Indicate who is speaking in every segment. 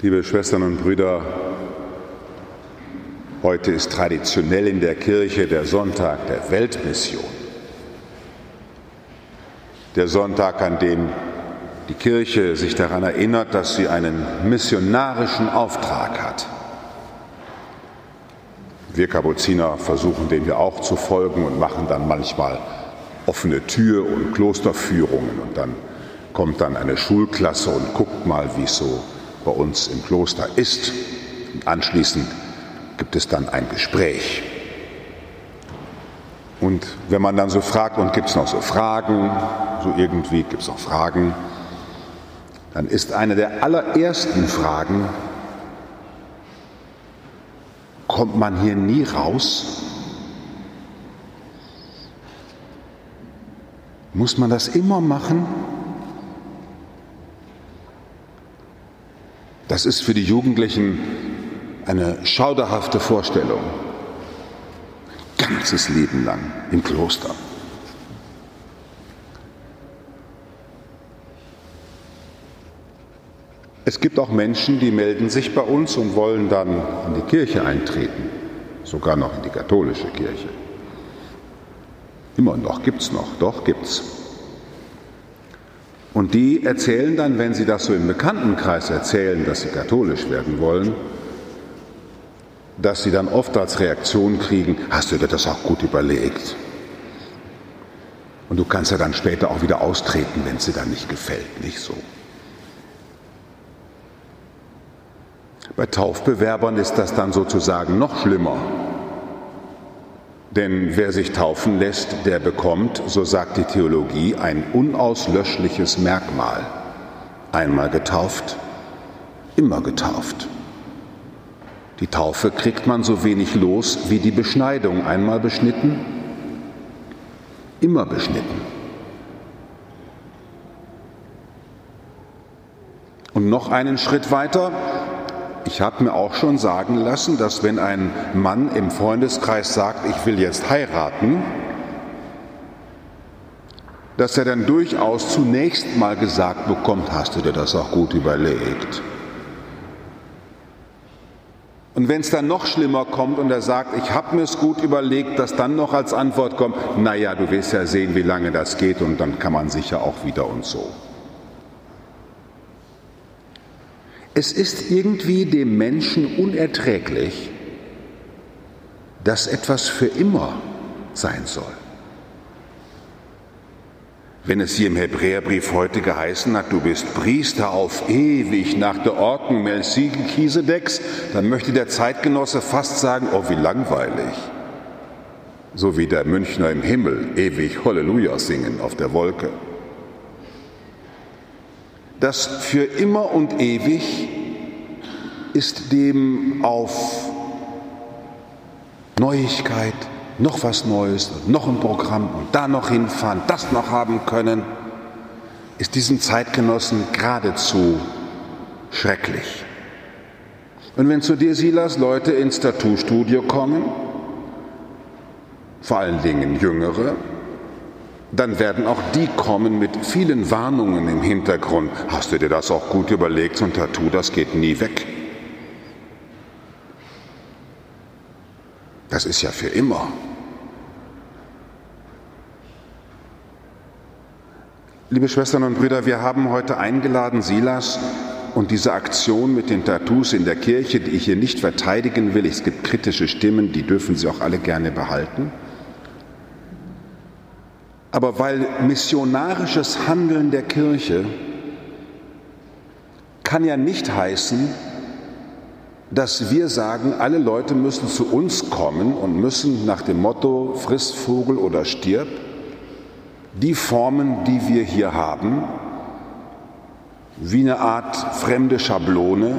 Speaker 1: Liebe Schwestern und Brüder, heute ist traditionell in der Kirche der Sonntag der Weltmission. Der Sonntag, an dem die Kirche sich daran erinnert, dass sie einen missionarischen Auftrag hat. Wir Kapuziner versuchen dem ja auch zu folgen und machen dann manchmal offene Tür und Klosterführungen und dann kommt dann eine Schulklasse und guckt mal, wie es so bei uns im Kloster ist. Und anschließend gibt es dann ein Gespräch. Und wenn man dann so fragt, und gibt es noch so Fragen, so irgendwie gibt es noch Fragen, dann ist eine der allerersten Fragen, kommt man hier nie raus? Muss man das immer machen? Das ist für die Jugendlichen eine schauderhafte Vorstellung. Ganzes Leben lang im Kloster. Es gibt auch Menschen, die melden sich bei uns und wollen dann in die Kirche eintreten, sogar noch in die katholische Kirche. Immer noch, gibt's noch, doch gibt's. Und die erzählen dann, wenn sie das so im Bekanntenkreis erzählen, dass sie katholisch werden wollen, dass sie dann oft als Reaktion kriegen, hast du dir das auch gut überlegt? Und du kannst ja dann später auch wieder austreten, wenn es dir dann nicht gefällt, nicht so. Bei Taufbewerbern ist das dann sozusagen noch schlimmer. Denn wer sich taufen lässt, der bekommt, so sagt die Theologie, ein unauslöschliches Merkmal. Einmal getauft, immer getauft. Die Taufe kriegt man so wenig los wie die Beschneidung. Einmal beschnitten, immer beschnitten. Und noch einen Schritt weiter, ich habe mir auch schon sagen lassen, dass wenn ein Mann im Freundeskreis sagt, ich will jetzt heiraten, dass er dann durchaus zunächst mal gesagt bekommt, hast du dir das auch gut überlegt? Und wenn es dann noch schlimmer kommt und er sagt, ich habe mir es gut überlegt, dass dann noch als Antwort kommt, naja, du wirst ja sehen, wie lange das geht und dann kann man sicher auch wieder und so. Es ist irgendwie dem Menschen unerträglich, dass etwas für immer sein soll. Wenn es hier im Hebräerbrief heute geheißen hat, du bist Priester auf ewig nach der Ordnung Melchizedeks, dann möchte der Zeitgenosse fast sagen, oh wie langweilig. So wie der Münchner im Himmel ewig Halleluja singen auf der Wolke das für immer und ewig ist dem auf Neuigkeit, noch was Neues, noch ein Programm und da noch hinfahren, das noch haben können, ist diesen Zeitgenossen geradezu schrecklich. Und wenn zu dir, Silas, Leute ins Tattoo-Studio kommen, vor allen Dingen Jüngere, dann werden auch die kommen mit vielen Warnungen im Hintergrund. Hast du dir das auch gut überlegt? So ein Tattoo, das geht nie weg. Das ist ja für immer. Liebe Schwestern und Brüder, wir haben heute eingeladen, Silas und diese Aktion mit den Tattoos in der Kirche, die ich hier nicht verteidigen will. Es gibt kritische Stimmen, die dürfen Sie auch alle gerne behalten. Aber weil missionarisches Handeln der Kirche kann ja nicht heißen, dass wir sagen, alle Leute müssen zu uns kommen und müssen nach dem Motto frisst Vogel oder stirb die Formen, die wir hier haben, wie eine Art fremde Schablone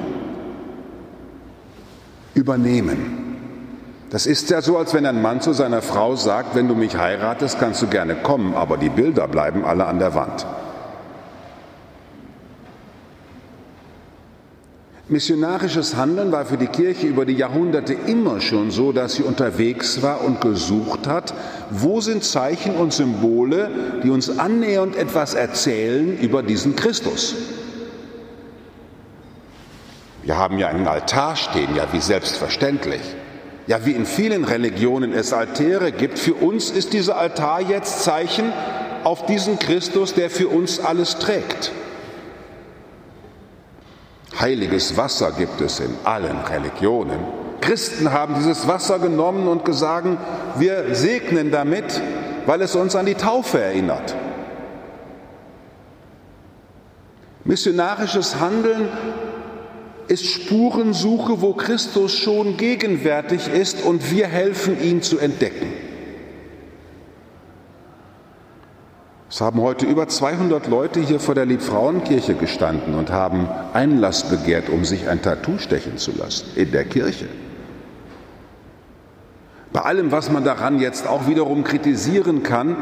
Speaker 1: übernehmen. Das ist ja so, als wenn ein Mann zu seiner Frau sagt, wenn du mich heiratest, kannst du gerne kommen, aber die Bilder bleiben alle an der Wand. Missionarisches Handeln war für die Kirche über die Jahrhunderte immer schon so, dass sie unterwegs war und gesucht hat, wo sind Zeichen und Symbole, die uns annähernd etwas erzählen über diesen Christus. Wir haben ja einen Altar stehen, ja wie selbstverständlich. Ja, wie in vielen Religionen es Altäre gibt, für uns ist dieser Altar jetzt Zeichen auf diesen Christus, der für uns alles trägt. Heiliges Wasser gibt es in allen Religionen. Christen haben dieses Wasser genommen und gesagt, wir segnen damit, weil es uns an die Taufe erinnert. Missionarisches Handeln ist Spurensuche, wo Christus schon gegenwärtig ist und wir helfen ihn zu entdecken. Es haben heute über 200 Leute hier vor der Liebfrauenkirche gestanden und haben Einlass begehrt, um sich ein Tattoo stechen zu lassen in der Kirche. Bei allem, was man daran jetzt auch wiederum kritisieren kann,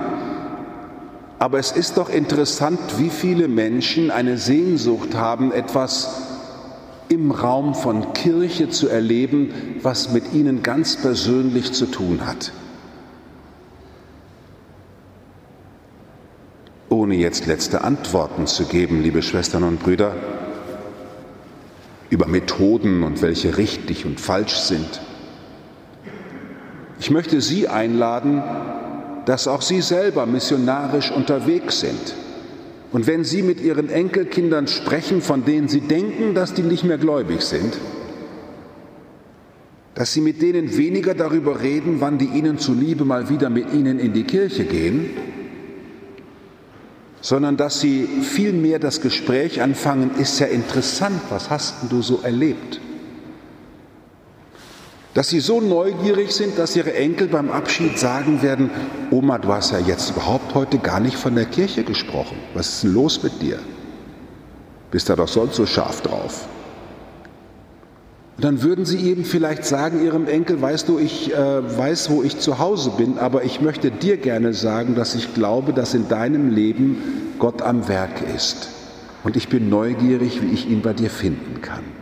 Speaker 1: aber es ist doch interessant, wie viele Menschen eine Sehnsucht haben, etwas im Raum von Kirche zu erleben, was mit ihnen ganz persönlich zu tun hat. Ohne jetzt letzte Antworten zu geben, liebe Schwestern und Brüder, über Methoden und welche richtig und falsch sind. Ich möchte Sie einladen, dass auch Sie selber missionarisch unterwegs sind und wenn Sie mit Ihren Enkelkindern sprechen, von denen Sie denken, dass die nicht mehr gläubig sind, dass Sie mit denen weniger darüber reden, wann die Ihnen zuliebe mal wieder mit Ihnen in die Kirche gehen, sondern dass Sie vielmehr das Gespräch anfangen, ist ja interessant, was hast du so erlebt? Dass sie so neugierig sind, dass ihre Enkel beim Abschied sagen werden, Oma, du hast ja jetzt überhaupt heute gar nicht von der Kirche gesprochen. Was ist denn los mit dir? Bist da doch sonst so scharf drauf. Und dann würden sie eben vielleicht sagen ihrem Enkel, weißt du, ich äh, weiß, wo ich zu Hause bin, aber ich möchte dir gerne sagen, dass ich glaube, dass in deinem Leben Gott am Werk ist. Und ich bin neugierig, wie ich ihn bei dir finden kann.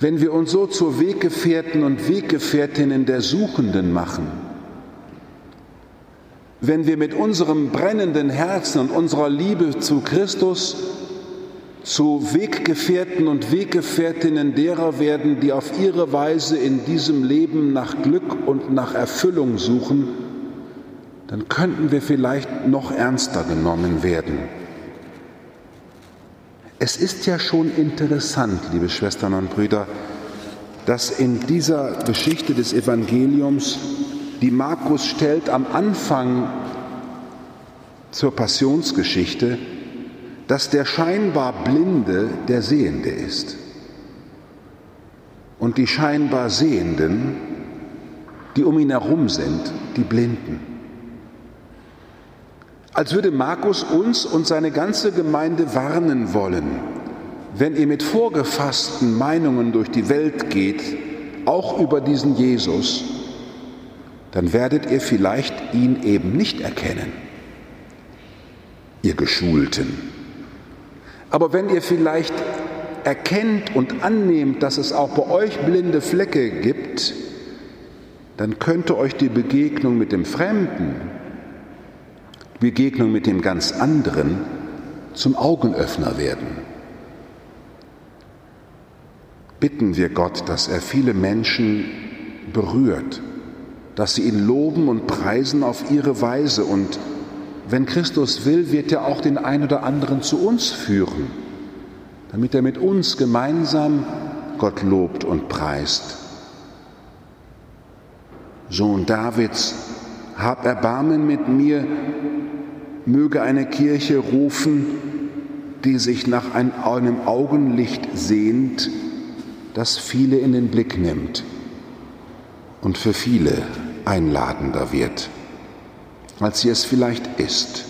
Speaker 1: Wenn wir uns so zur Weggefährten und Weggefährtinnen der Suchenden machen, wenn wir mit unserem brennenden Herzen und unserer Liebe zu Christus zu Weggefährten und Weggefährtinnen derer werden, die auf ihre Weise in diesem Leben nach Glück und nach Erfüllung suchen, dann könnten wir vielleicht noch ernster genommen werden. Es ist ja schon interessant, liebe Schwestern und Brüder, dass in dieser Geschichte des Evangeliums, die Markus stellt am Anfang zur Passionsgeschichte, dass der scheinbar Blinde der Sehende ist. Und die scheinbar Sehenden, die um ihn herum sind, die Blinden als würde Markus uns und seine ganze Gemeinde warnen wollen, wenn ihr mit vorgefassten Meinungen durch die Welt geht, auch über diesen Jesus, dann werdet ihr vielleicht ihn eben nicht erkennen, ihr Geschulten. Aber wenn ihr vielleicht erkennt und annehmt, dass es auch bei euch blinde Flecke gibt, dann könnte euch die Begegnung mit dem Fremden, Begegnung mit dem ganz anderen zum Augenöffner werden. Bitten wir Gott, dass er viele Menschen berührt, dass sie ihn loben und preisen auf ihre Weise und wenn Christus will, wird er auch den einen oder anderen zu uns führen, damit er mit uns gemeinsam Gott lobt und preist. Sohn Davids, hab Erbarmen mit mir, möge eine Kirche rufen, die sich nach einem Augenlicht sehnt, das viele in den Blick nimmt und für viele einladender wird, als sie es vielleicht ist.